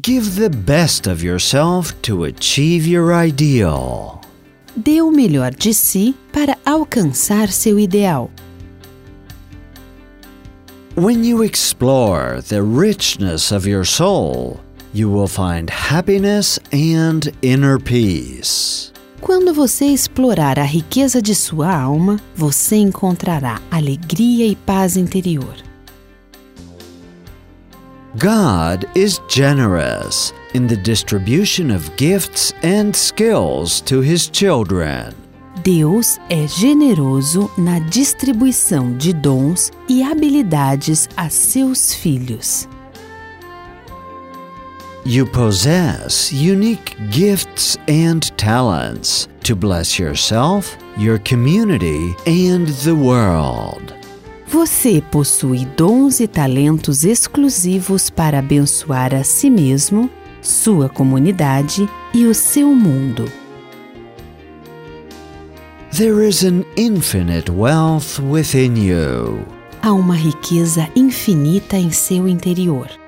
Give the best of yourself to achieve your ideal. Dê o melhor de si para alcançar seu ideal. When you explore the richness of your soul, you will find happiness and inner peace. Quando você explorar a riqueza de sua alma, você encontrará alegria e paz interior. God is generous in the distribution of gifts and skills to his children. Deus é generoso na distribuição de dons e habilidades a seus filhos. You possess unique gifts and talents to bless yourself, your community, and the world. Você possui dons e talentos exclusivos para abençoar a si mesmo, sua comunidade e o seu mundo. There is an infinite wealth within you. Há uma riqueza infinita em seu interior.